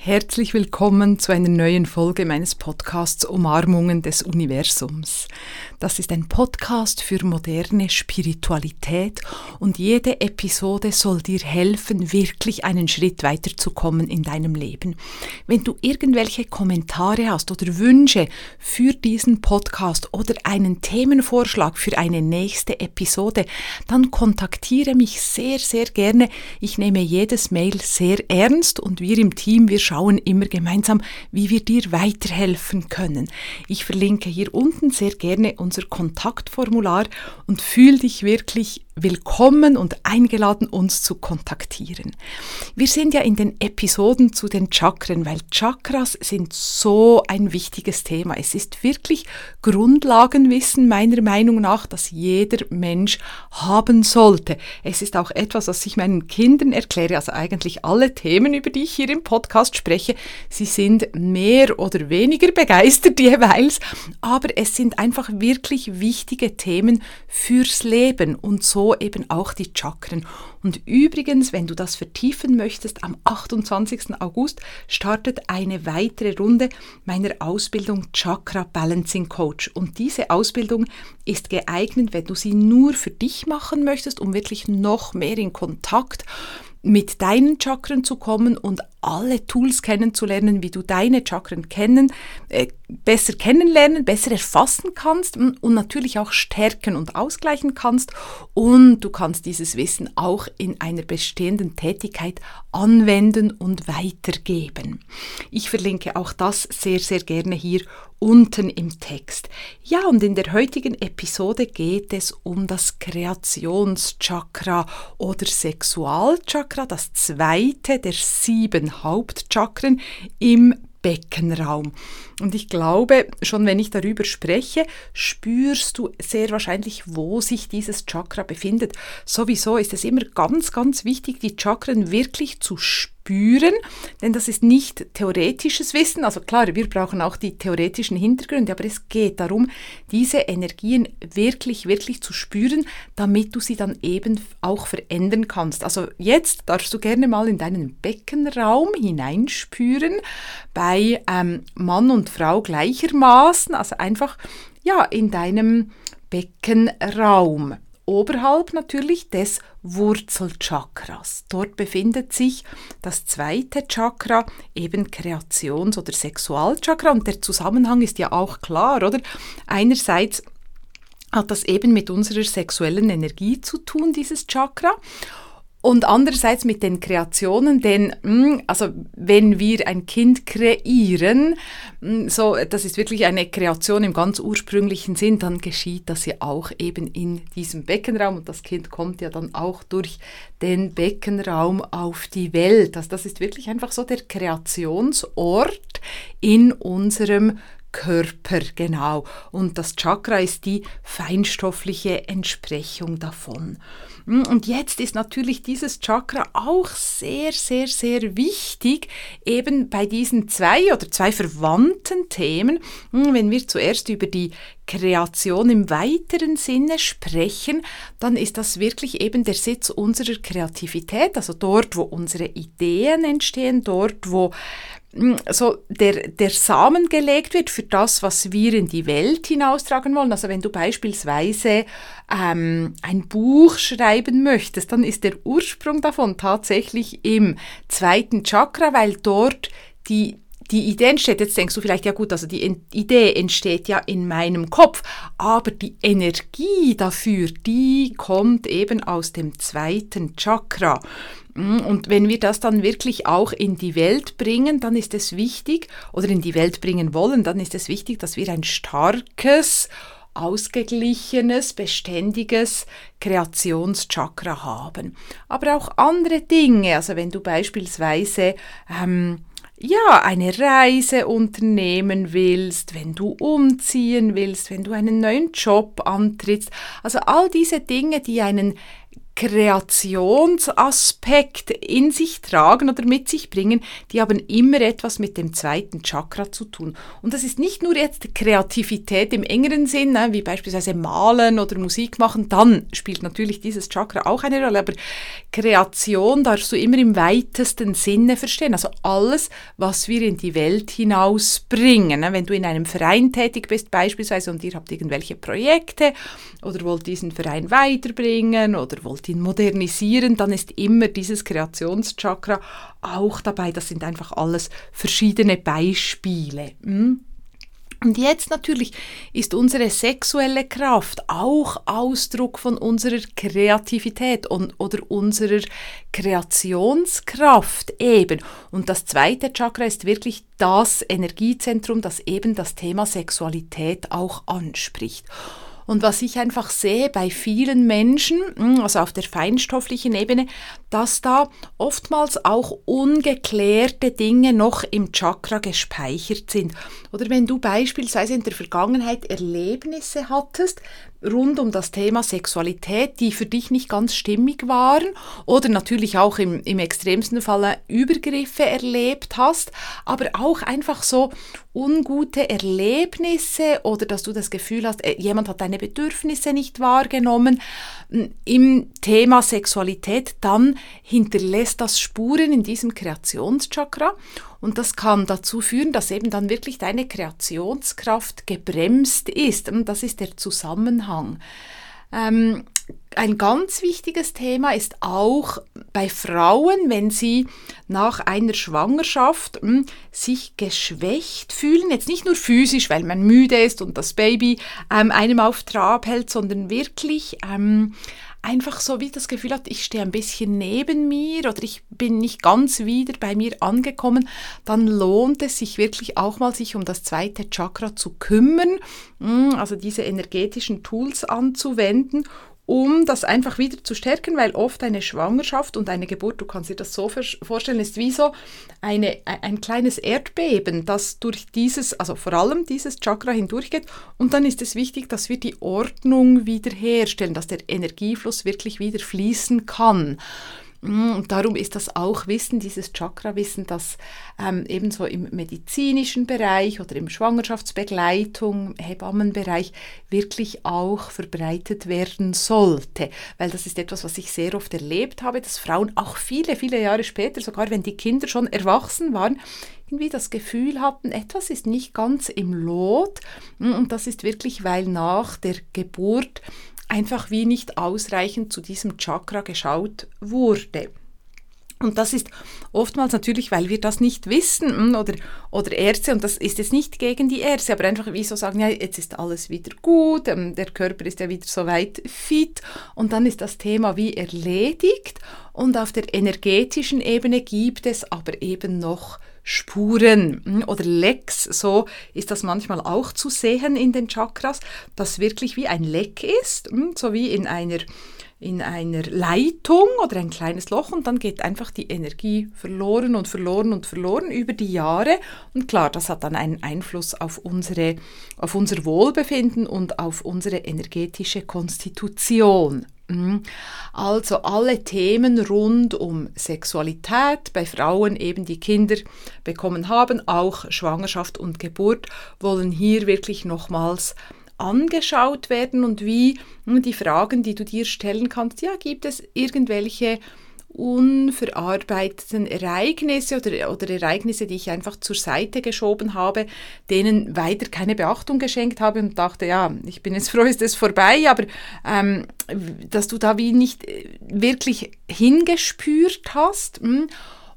Herzlich willkommen zu einer neuen Folge meines Podcasts Umarmungen des Universums. Das ist ein Podcast für moderne Spiritualität und jede Episode soll dir helfen, wirklich einen Schritt weiterzukommen in deinem Leben. Wenn du irgendwelche Kommentare hast oder Wünsche für diesen Podcast oder einen Themenvorschlag für eine nächste Episode, dann kontaktiere mich sehr, sehr gerne. Ich nehme jedes Mail sehr ernst und wir im Team, wir schauen immer gemeinsam, wie wir dir weiterhelfen können. Ich verlinke hier unten sehr gerne unser Kontaktformular und fühl dich wirklich willkommen und eingeladen, uns zu kontaktieren. Wir sind ja in den Episoden zu den Chakren, weil Chakras sind so ein wichtiges Thema. Es ist wirklich Grundlagenwissen meiner Meinung nach, das jeder Mensch haben sollte. Es ist auch etwas, was ich meinen Kindern erkläre, also eigentlich alle Themen, über die ich hier im Podcast spreche, sie sind mehr oder weniger begeistert jeweils, aber es sind einfach wirklich wichtige Themen fürs Leben und so eben auch die Chakren. Und übrigens, wenn du das vertiefen möchtest, am 28. August startet eine weitere Runde meiner Ausbildung Chakra Balancing Coach. Und diese Ausbildung ist geeignet, wenn du sie nur für dich machen möchtest, um wirklich noch mehr in Kontakt mit deinen Chakren zu kommen und alle Tools kennenzulernen, wie du deine Chakren kennen, äh, besser kennenlernen, besser erfassen kannst und natürlich auch stärken und ausgleichen kannst. Und du kannst dieses Wissen auch in einer bestehenden Tätigkeit anwenden und weitergeben. Ich verlinke auch das sehr, sehr gerne hier unten im Text. Ja, und in der heutigen Episode geht es um das Kreationschakra oder Sexualchakra, das zweite der sieben Hauptchakren im Beckenraum. Und ich glaube, schon wenn ich darüber spreche, spürst du sehr wahrscheinlich, wo sich dieses Chakra befindet. Sowieso ist es immer ganz, ganz wichtig, die Chakren wirklich zu spüren denn das ist nicht theoretisches Wissen. Also klar, wir brauchen auch die theoretischen Hintergründe, aber es geht darum, diese Energien wirklich, wirklich zu spüren, damit du sie dann eben auch verändern kannst. Also jetzt darfst du gerne mal in deinen Beckenraum hineinspüren, bei ähm, Mann und Frau gleichermaßen, also einfach ja in deinem Beckenraum oberhalb natürlich des Wurzelchakras. Dort befindet sich das zweite Chakra, eben Kreations- oder Sexualchakra. Und der Zusammenhang ist ja auch klar, oder? Einerseits hat das eben mit unserer sexuellen Energie zu tun, dieses Chakra. Und andererseits mit den Kreationen, denn hm, also wenn wir ein Kind kreieren, hm, so das ist wirklich eine Kreation im ganz ursprünglichen Sinn, dann geschieht das ja auch eben in diesem Beckenraum und das Kind kommt ja dann auch durch den Beckenraum auf die Welt. Also das ist wirklich einfach so der Kreationsort in unserem Körper, genau. Und das Chakra ist die feinstoffliche Entsprechung davon. Hm, und jetzt ist natürlich dieses Chakra auch sehr, sehr, sehr wichtig, eben bei diesen zwei oder zwei verwandten Themen, hm, wenn wir zuerst über die Kreation im weiteren Sinne sprechen, dann ist das wirklich eben der Sitz unserer Kreativität, also dort, wo unsere Ideen entstehen, dort, wo so der, der Samen gelegt wird für das, was wir in die Welt hinaustragen wollen. Also wenn du beispielsweise ähm, ein Buch schreiben möchtest, dann ist der Ursprung davon tatsächlich im zweiten Chakra, weil dort die die Idee entsteht, jetzt denkst du vielleicht, ja gut, also die Idee entsteht ja in meinem Kopf, aber die Energie dafür, die kommt eben aus dem zweiten Chakra. Mm, und wenn wir das dann wirklich auch in die Welt bringen, dann ist es wichtig, oder in die Welt bringen wollen, dann ist es wichtig, dass wir ein starkes, ausgeglichenes, beständiges Kreationschakra haben. Aber auch andere Dinge, also wenn du beispielsweise ähm, ja, eine Reise unternehmen willst, wenn du umziehen willst, wenn du einen neuen Job antrittst, also all diese Dinge, die einen Kreationsaspekt in sich tragen oder mit sich bringen, die haben immer etwas mit dem zweiten Chakra zu tun. Und das ist nicht nur jetzt Kreativität im engeren Sinn, ne, wie beispielsweise malen oder Musik machen, dann spielt natürlich dieses Chakra auch eine Rolle, aber Kreation darfst du immer im weitesten Sinne verstehen. Also alles, was wir in die Welt hinausbringen. Ne? Wenn du in einem Verein tätig bist beispielsweise und ihr habt irgendwelche Projekte oder wollt diesen Verein weiterbringen oder wollt ihn modernisieren, dann ist immer dieses Kreationschakra auch dabei. Das sind einfach alles verschiedene Beispiele. Hm? Und jetzt natürlich ist unsere sexuelle Kraft auch Ausdruck von unserer Kreativität und, oder unserer Kreationskraft eben. Und das zweite Chakra ist wirklich das Energiezentrum, das eben das Thema Sexualität auch anspricht. Und was ich einfach sehe bei vielen Menschen, hm, also auf der feinstofflichen Ebene, dass da oftmals auch ungeklärte Dinge noch im Chakra gespeichert sind. Oder wenn du beispielsweise in der Vergangenheit Erlebnisse hattest, rund um das Thema Sexualität, die für dich nicht ganz stimmig waren oder natürlich auch im, im extremsten Falle Übergriffe erlebt hast, aber auch einfach so ungute Erlebnisse oder dass du das Gefühl hast, äh, jemand hat deine Bedürfnisse nicht wahrgenommen im Thema Sexualität, dann hinterlässt das Spuren in diesem Kreationschakra und das kann dazu führen, dass eben dann wirklich deine Kreationskraft gebremst ist. Und das ist der Zusammenhang. Ähm, ein ganz wichtiges Thema ist auch bei Frauen, wenn sie nach einer Schwangerschaft mh, hm, sich geschwächt fühlen, jetzt nicht nur physisch, weil man müde ist und das Baby ähm, einem auf Trab hält, sondern wirklich ähm, einfach so wie das Gefühl hat, ich stehe ein bisschen neben mir oder ich bin nicht ganz wieder bei mir angekommen, dann lohnt es sich wirklich auch mal, sich um das zweite Chakra zu kümmern, hm, also diese energetischen Tools anzuwenden um das einfach wieder zu stärken, weil oft eine Schwangerschaft und eine Geburt, du kannst dir das so vorstellen, ist wie so eine, ein kleines Erdbeben, das durch dieses, also vor allem dieses Chakra hindurchgeht. Und dann ist es wichtig, dass wir die Ordnung wiederherstellen, dass der Energiefluss wirklich wieder fließen kann. Mm, und darum ist das auch Wissen, dieses Chakra-Wissen, das ähm, ebenso im medizinischen Bereich oder im Schwangerschaftsbegleitung, Hebammenbereich wirklich auch verbreitet werden sollte. Weil das ist etwas, was ich sehr oft erlebt habe, dass Frauen auch viele, viele Jahre später, sogar wenn die Kinder schon erwachsen waren, irgendwie das Gefühl hatten, etwas ist nicht ganz im Lot. Mm, und das ist wirklich, weil nach der Geburt einfach wie nicht ausreichend zu diesem Chakra geschaut wurde. Und das ist oftmals natürlich, weil wir das nicht wissen hm, oder, oder Ärzte, und das ist jetzt nicht gegen die Ärzte, aber einfach wie so sagen, ja, jetzt ist alles wieder gut, ähm, der Körper ist ja wieder soweit fit. Und dann ist das Thema wie erledigt. Und auf der energetischen Ebene gibt es aber eben noch Spuren hm, oder Lecks, so ist das manchmal auch zu sehen in den Chakras, das wirklich wie ein Leck ist, hm, so wie in einer in einer Leitung oder ein kleines Loch und dann geht einfach die Energie verloren und verloren und verloren über die Jahre. Und klar, das hat dann einen Einfluss auf, unsere, auf unser Wohlbefinden und auf unsere energetische Konstitution. Mhm. Also alle Themen rund um Sexualität, bei Frauen eben die Kinder bekommen haben, auch Schwangerschaft und Geburt, wollen hier wirklich nochmals angeschaut werden und wie hm, die Fragen, die du dir stellen kannst, ja, gibt es irgendwelche unverarbeiteten Ereignisse oder, oder Ereignisse, die ich einfach zur Seite geschoben habe, denen weiter keine Beachtung geschenkt habe und dachte, ja, ich bin jetzt froh, ist es vorbei, aber ähm, dass du da wie nicht äh, wirklich hingespürt hast. Mh, hm,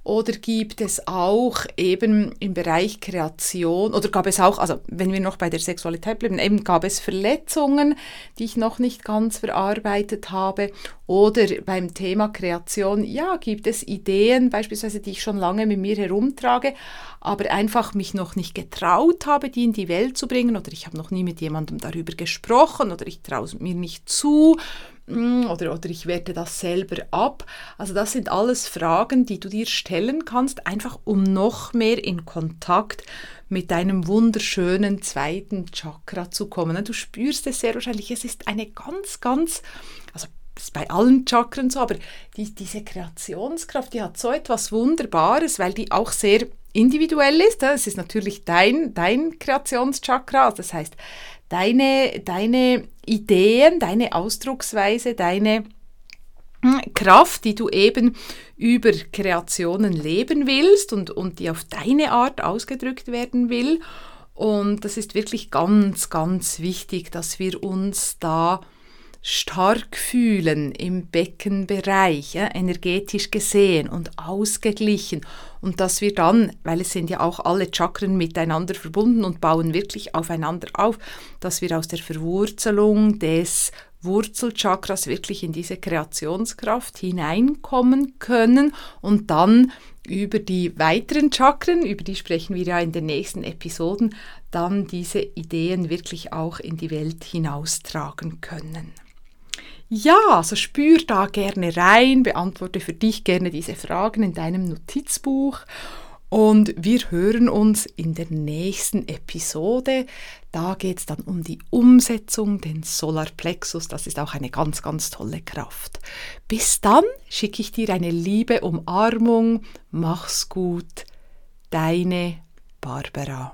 oder gibt es auch eben im Bereich Kreation, oder gab es auch, also wenn wir noch bei der Sexualität bleiben, eben gab es Verletzungen, die ich noch nicht ganz verarbeitet habe. Oder beim Thema Kreation, ja, gibt es Ideen beispielsweise, die ich schon lange mit mir herumtrage, aber einfach mich noch nicht getraut habe, die in die Welt zu bringen. Oder ich habe noch nie mit jemandem darüber gesprochen oder ich traue es mir nicht zu oder, oder ich werte das selber ab. Also das sind alles Fragen, die du dir stellen kannst, einfach um noch mehr in Kontakt mit deinem wunderschönen zweiten Chakra zu kommen. Du spürst es sehr wahrscheinlich, es ist eine ganz, ganz, also ist bei allen Chakren so, aber die, diese Kreationskraft, die hat so etwas Wunderbares, weil die auch sehr individuell ist. Es ist natürlich dein, dein Kreationschakra, also das heißt, deine, deine Ideen, deine Ausdrucksweise, deine hm, Kraft, die du eben über Kreationen leben willst und, und die auf deine Art ausgedrückt werden will. Und das ist wirklich ganz, ganz wichtig, dass wir uns da stark fühlen im Beckenbereich, ja, energetisch gesehen und ausgeglichen. Und dass wir dann, weil es sind ja auch alle Chakren miteinander verbunden und bauen wirklich aufeinander auf, dass wir aus der Verwurzelung des Wurzelchakras wirklich in diese Kreationskraft hineinkommen können und dann über die weiteren Chakren, über die sprechen wir ja in den nächsten Episoden, dann diese Ideen wirklich auch in die Welt hinaustragen können. Ja, also spür da gerne rein, beantworte für dich gerne diese Fragen in deinem Notizbuch und wir hören uns in der nächsten Episode. Da geht es dann um die Umsetzung, den Solarplexus. Das ist auch eine ganz, ganz tolle Kraft. Bis dann schicke ich dir eine liebe Umarmung. Mach's gut. Deine Barbara.